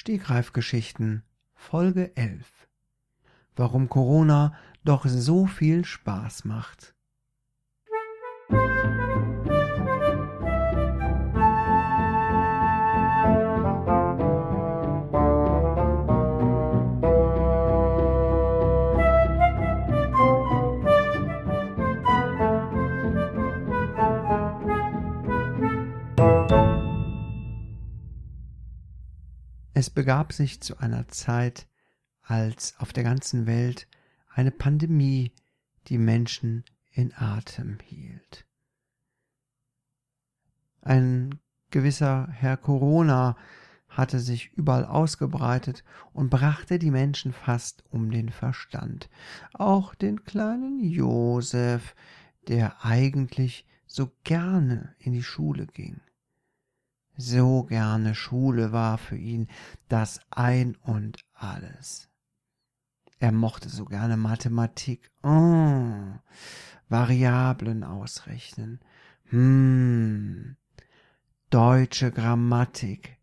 Stegreifgeschichten Folge 11 Warum Corona doch so viel Spaß macht. Es begab sich zu einer Zeit, als auf der ganzen Welt eine Pandemie die Menschen in Atem hielt. Ein gewisser Herr Corona hatte sich überall ausgebreitet und brachte die Menschen fast um den Verstand. Auch den kleinen Josef, der eigentlich so gerne in die Schule ging so gerne Schule war für ihn das Ein und alles. Er mochte so gerne Mathematik. Oh, Variablen ausrechnen. Hm, deutsche Grammatik.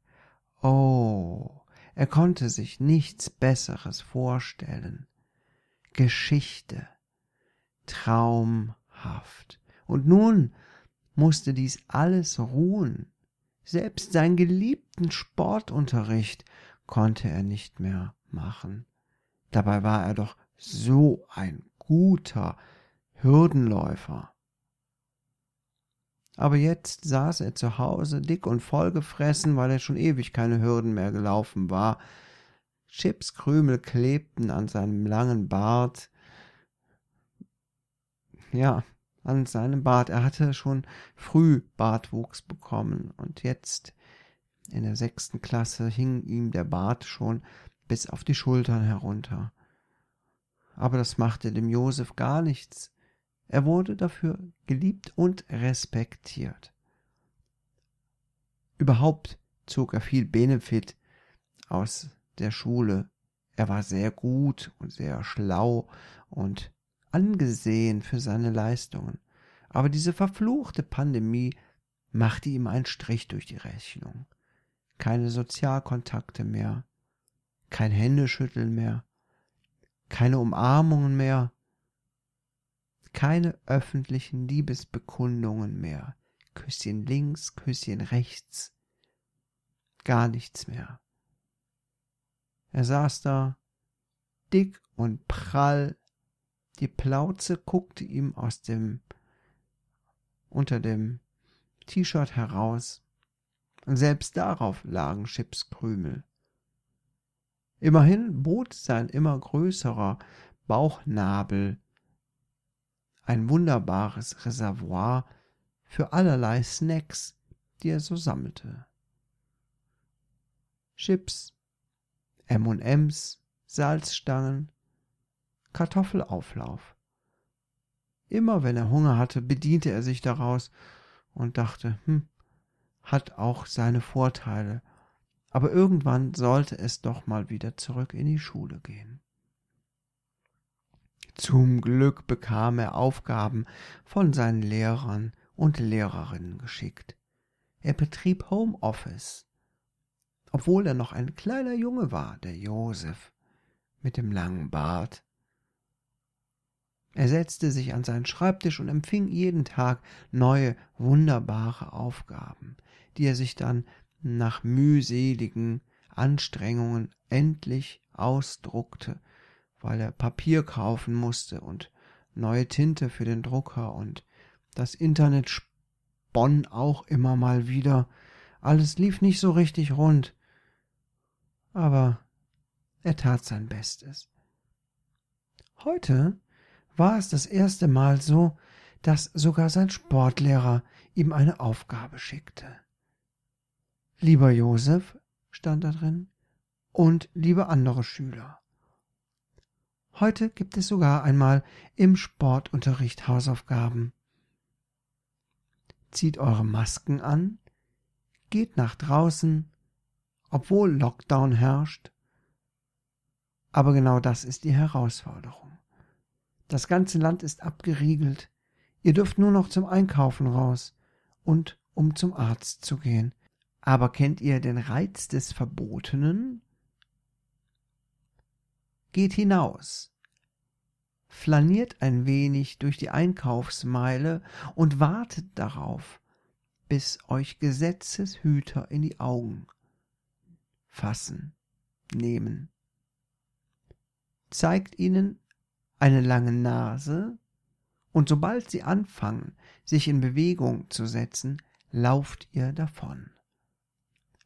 Oh, er konnte sich nichts Besseres vorstellen. Geschichte. Traumhaft. Und nun musste dies alles ruhen selbst seinen geliebten Sportunterricht konnte er nicht mehr machen. Dabei war er doch so ein guter Hürdenläufer. Aber jetzt saß er zu Hause, dick und vollgefressen, weil er schon ewig keine Hürden mehr gelaufen war. Chipskrümel klebten an seinem langen Bart. Ja, an seinem Bart. Er hatte schon früh Bartwuchs bekommen und jetzt in der sechsten Klasse hing ihm der Bart schon bis auf die Schultern herunter. Aber das machte dem Josef gar nichts. Er wurde dafür geliebt und respektiert. Überhaupt zog er viel Benefit aus der Schule. Er war sehr gut und sehr schlau und angesehen für seine Leistungen. Aber diese verfluchte Pandemie machte ihm einen Strich durch die Rechnung. Keine Sozialkontakte mehr, kein Händeschütteln mehr, keine Umarmungen mehr, keine öffentlichen Liebesbekundungen mehr, Küsschen links, Küsschen rechts, gar nichts mehr. Er saß da, dick und prall die Plauze guckte ihm aus dem unter dem T-Shirt heraus, und selbst darauf lagen Chipskrümel. Immerhin bot sein immer größerer Bauchnabel ein wunderbares Reservoir für allerlei Snacks, die er so sammelte. Chips, M&Ms, Salzstangen, Kartoffelauflauf. Immer wenn er Hunger hatte, bediente er sich daraus und dachte, hm, hat auch seine Vorteile, aber irgendwann sollte es doch mal wieder zurück in die Schule gehen. Zum Glück bekam er Aufgaben von seinen Lehrern und Lehrerinnen geschickt. Er betrieb Homeoffice, obwohl er noch ein kleiner Junge war, der Josef, mit dem langen Bart er setzte sich an seinen Schreibtisch und empfing jeden Tag neue, wunderbare Aufgaben, die er sich dann nach mühseligen Anstrengungen endlich ausdruckte, weil er Papier kaufen musste und neue Tinte für den Drucker und das Internet sponn auch immer mal wieder. Alles lief nicht so richtig rund. Aber er tat sein Bestes. Heute war es das erste Mal so, dass sogar sein Sportlehrer ihm eine Aufgabe schickte. Lieber Josef, stand da drin, und liebe andere Schüler. Heute gibt es sogar einmal im Sportunterricht Hausaufgaben. Zieht eure Masken an, geht nach draußen, obwohl Lockdown herrscht. Aber genau das ist die Herausforderung. Das ganze Land ist abgeriegelt. Ihr dürft nur noch zum Einkaufen raus und um zum Arzt zu gehen. Aber kennt ihr den Reiz des Verbotenen? Geht hinaus, flaniert ein wenig durch die Einkaufsmeile und wartet darauf, bis euch Gesetzeshüter in die Augen fassen, nehmen. Zeigt ihnen eine lange Nase, und sobald sie anfangen, sich in Bewegung zu setzen, lauft ihr davon.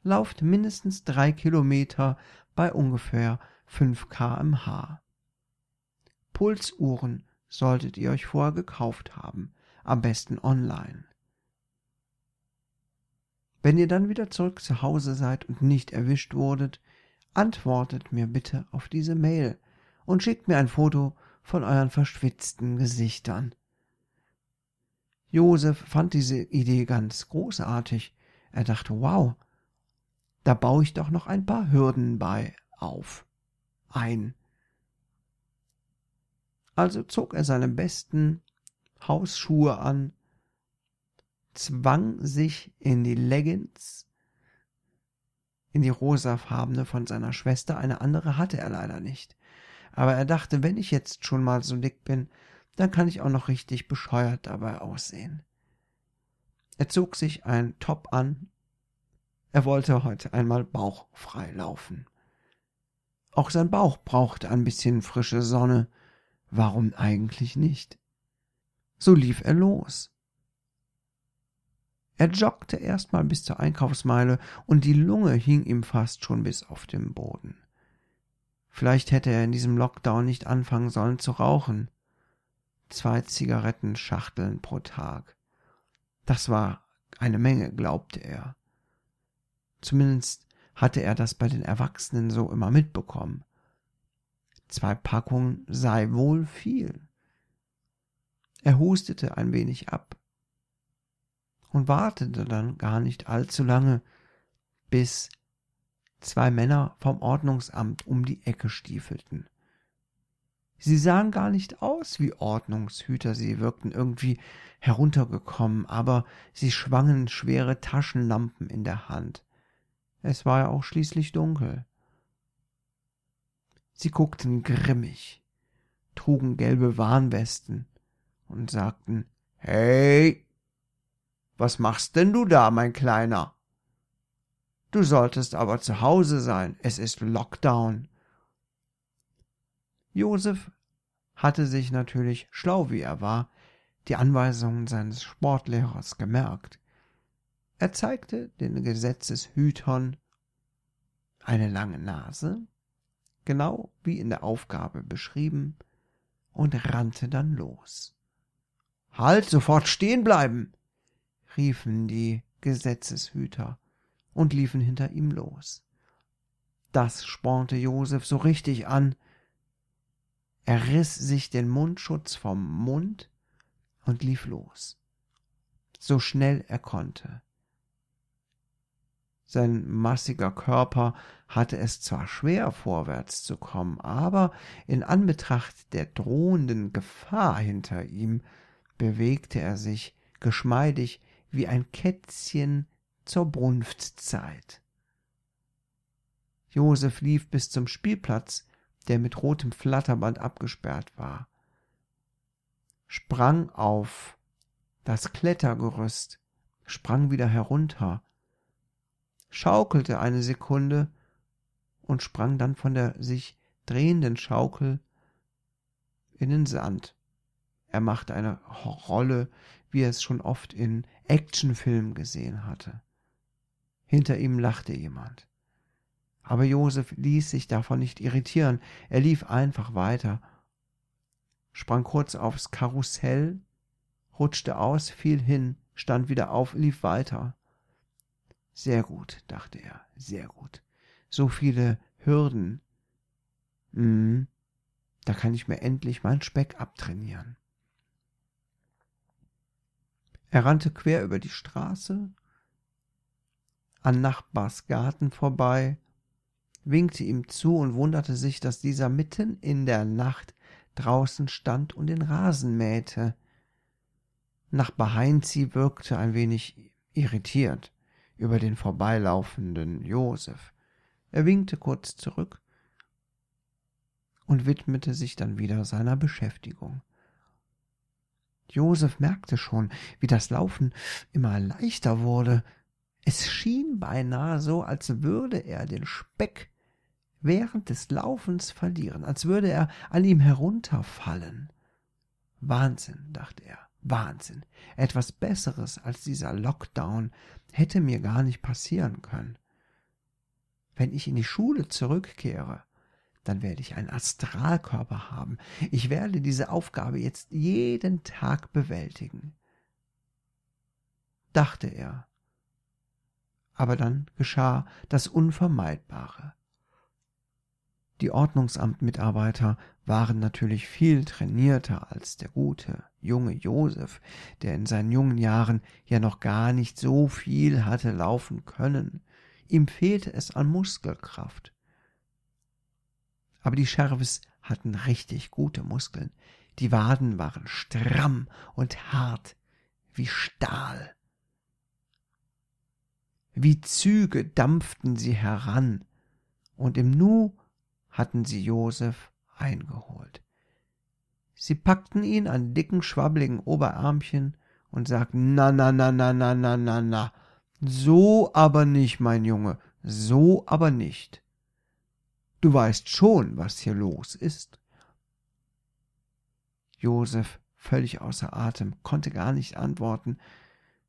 Lauft mindestens drei Kilometer bei ungefähr 5 kmh. Pulsuhren solltet ihr euch vorher gekauft haben, am besten online. Wenn ihr dann wieder zurück zu Hause seid und nicht erwischt wurdet, antwortet mir bitte auf diese Mail und schickt mir ein Foto von euren verschwitzten Gesichtern. Josef fand diese Idee ganz großartig. Er dachte, wow, da baue ich doch noch ein paar Hürden bei auf ein. Also zog er seine besten Hausschuhe an, zwang sich in die Leggings, in die rosafarbene von seiner Schwester, eine andere hatte er leider nicht. Aber er dachte, wenn ich jetzt schon mal so dick bin, dann kann ich auch noch richtig bescheuert dabei aussehen. Er zog sich ein Top an. Er wollte heute einmal bauchfrei laufen. Auch sein Bauch brauchte ein bisschen frische Sonne, Warum eigentlich nicht? So lief er los. Er joggte erstmal bis zur Einkaufsmeile und die Lunge hing ihm fast schon bis auf den Boden. Vielleicht hätte er in diesem Lockdown nicht anfangen sollen zu rauchen. Zwei Zigarettenschachteln pro Tag. Das war eine Menge, glaubte er. Zumindest hatte er das bei den Erwachsenen so immer mitbekommen. Zwei Packungen sei wohl viel. Er hustete ein wenig ab und wartete dann gar nicht allzu lange, bis zwei Männer vom Ordnungsamt um die Ecke stiefelten. Sie sahen gar nicht aus wie Ordnungshüter, sie wirkten irgendwie heruntergekommen, aber sie schwangen schwere Taschenlampen in der Hand. Es war ja auch schließlich dunkel. Sie guckten grimmig, trugen gelbe Warnwesten und sagten Hey, was machst denn du da, mein Kleiner? Du solltest aber zu Hause sein, es ist Lockdown. Josef hatte sich natürlich, schlau wie er war, die Anweisungen seines Sportlehrers gemerkt. Er zeigte den Gesetzeshütern eine lange Nase, genau wie in der Aufgabe beschrieben, und rannte dann los. Halt, sofort stehen bleiben! riefen die Gesetzeshüter und liefen hinter ihm los. Das spornte Josef so richtig an. Er riß sich den Mundschutz vom Mund und lief los, so schnell er konnte. Sein massiger Körper hatte es zwar schwer, vorwärts zu kommen, aber in Anbetracht der drohenden Gefahr hinter ihm bewegte er sich geschmeidig wie ein Kätzchen zur Brunftzeit. Josef lief bis zum Spielplatz, der mit rotem Flatterband abgesperrt war, sprang auf das Klettergerüst, sprang wieder herunter, schaukelte eine Sekunde und sprang dann von der sich drehenden Schaukel in den Sand. Er machte eine Rolle, wie er es schon oft in Actionfilmen gesehen hatte. Hinter ihm lachte jemand. Aber Josef ließ sich davon nicht irritieren. Er lief einfach weiter, sprang kurz aufs Karussell, rutschte aus, fiel hin, stand wieder auf, lief weiter. Sehr gut, dachte er, sehr gut. So viele Hürden. Hm, da kann ich mir endlich meinen Speck abtrainieren. Er rannte quer über die Straße, an Nachbars Garten vorbei, winkte ihm zu und wunderte sich, dass dieser mitten in der Nacht draußen stand und den Rasen mähte. Nachbar Heinzi wirkte ein wenig irritiert. über den vorbeilaufenden Josef. Er winkte kurz zurück und widmete sich dann wieder seiner Beschäftigung. Josef merkte schon, wie das Laufen immer leichter wurde. Es schien beinahe so, als würde er den Speck während des Laufens verlieren, als würde er an ihm herunterfallen. Wahnsinn, dachte er, Wahnsinn. Etwas Besseres als dieser Lockdown hätte mir gar nicht passieren können. Wenn ich in die Schule zurückkehre, dann werde ich einen Astralkörper haben. Ich werde diese Aufgabe jetzt jeden Tag bewältigen. Dachte er. Aber dann geschah das Unvermeidbare. Die Ordnungsamtmitarbeiter waren natürlich viel trainierter als der gute, junge Josef, der in seinen jungen Jahren ja noch gar nicht so viel hatte laufen können. Ihm fehlte es an Muskelkraft. Aber die Sheriffs hatten richtig gute Muskeln. Die Waden waren stramm und hart wie Stahl. Wie Züge dampften sie heran, und im Nu hatten sie Josef eingeholt. Sie packten ihn an dicken, schwabbeligen Oberärmchen und sagten, na, na, na, na, na, na, na, na, so aber nicht, mein Junge, so aber nicht. Du weißt schon, was hier los ist. Josef, völlig außer Atem, konnte gar nicht antworten.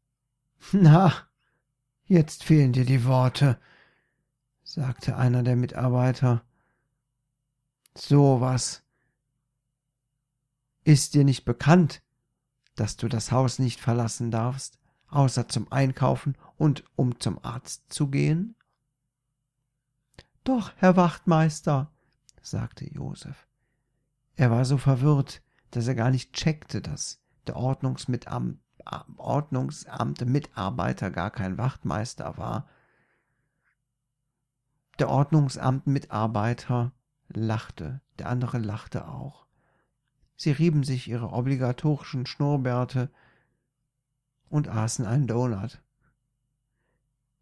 Na, jetzt fehlen dir die Worte, sagte einer der Mitarbeiter. So was. Ist dir nicht bekannt, dass du das Haus nicht verlassen darfst, außer zum Einkaufen und um zum Arzt zu gehen? Doch, Herr Wachtmeister, sagte Josef. Er war so verwirrt, dass er gar nicht checkte, dass der Ordnungsmitam Ordnungsamte Mitarbeiter gar kein Wachtmeister war. Der Ordnungsamtmitarbeiter lachte, der andere lachte auch. Sie rieben sich ihre obligatorischen Schnurrbärte und aßen einen Donut,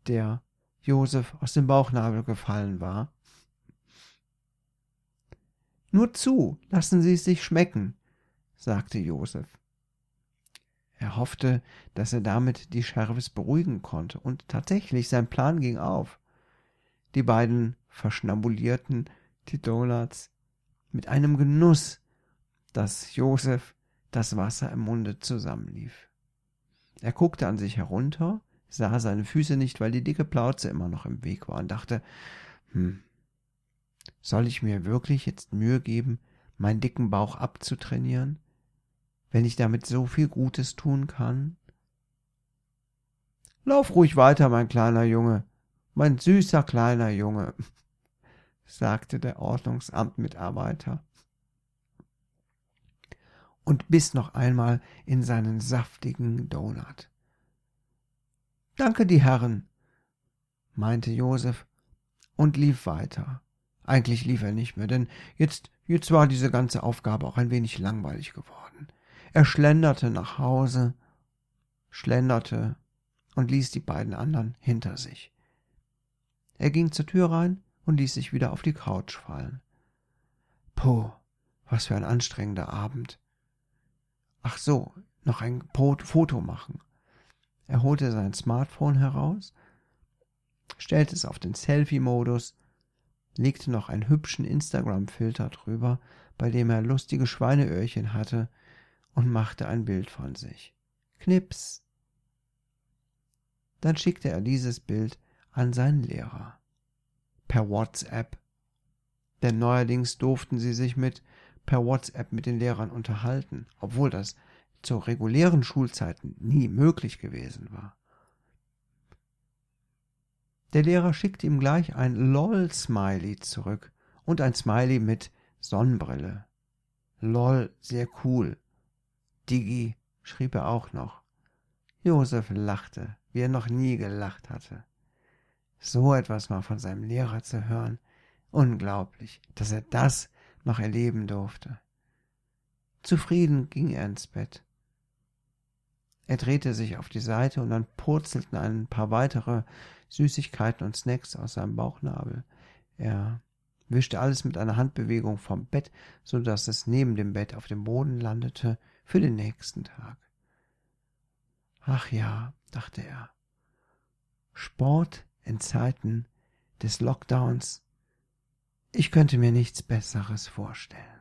der Josef aus dem Bauchnabel gefallen war. Nur zu, lassen Sie es sich schmecken, sagte Josef. Er hoffte, dass er damit die Sheriffs beruhigen konnte, und tatsächlich sein Plan ging auf. Die beiden verschnabulierten die Donuts mit einem Genuss, dass Josef das Wasser im Munde zusammenlief. Er guckte an sich herunter, sah seine Füße nicht, weil die dicke Plauze immer noch im Weg war und dachte, hm, soll ich mir wirklich jetzt Mühe geben, meinen dicken Bauch abzutrainieren, wenn ich damit so viel Gutes tun kann? Lauf ruhig weiter, mein kleiner Junge, mein süßer kleiner Junge, sagte der Ordnungsamtmitarbeiter und biss noch einmal in seinen saftigen Donut. Danke, die Herren, meinte Josef und lief weiter. Eigentlich lief er nicht mehr, denn jetzt, jetzt war diese ganze Aufgabe auch ein wenig langweilig geworden. Er schlenderte nach Hause, schlenderte und ließ die beiden anderen hinter sich. Er ging zur Tür rein und ließ sich wieder auf die Couch fallen. Puh, was für ein anstrengender Abend. Ach so, noch ein Foto machen. Er holte sein Smartphone heraus, stellte es auf den Selfie-Modus, legte noch einen hübschen Instagram-Filter drüber, bei dem er lustige Schweineöhrchen hatte, und machte ein Bild von sich. Knips. Dann schickte er dieses Bild an seinen Lehrer per WhatsApp. Denn neuerdings durften sie sich mit per WhatsApp mit den Lehrern unterhalten, obwohl das zu regulären Schulzeiten nie möglich gewesen war. Der Lehrer schickte ihm gleich ein LOL-Smiley zurück und ein Smiley mit Sonnenbrille. LOL, sehr cool. Digi, schrieb er auch noch. Josef lachte, wie er noch nie gelacht hatte. So etwas mal von seinem Lehrer zu hören. Unglaublich, dass er das noch erleben durfte. Zufrieden ging er ins Bett. Er drehte sich auf die Seite und dann purzelten ein paar weitere Süßigkeiten und Snacks aus seinem Bauchnabel. Er wischte alles mit einer Handbewegung vom Bett, so dass es neben dem Bett auf dem Boden landete für den nächsten Tag. Ach ja, dachte er. Sport in Zeiten des Lockdowns. Ich könnte mir nichts Besseres vorstellen.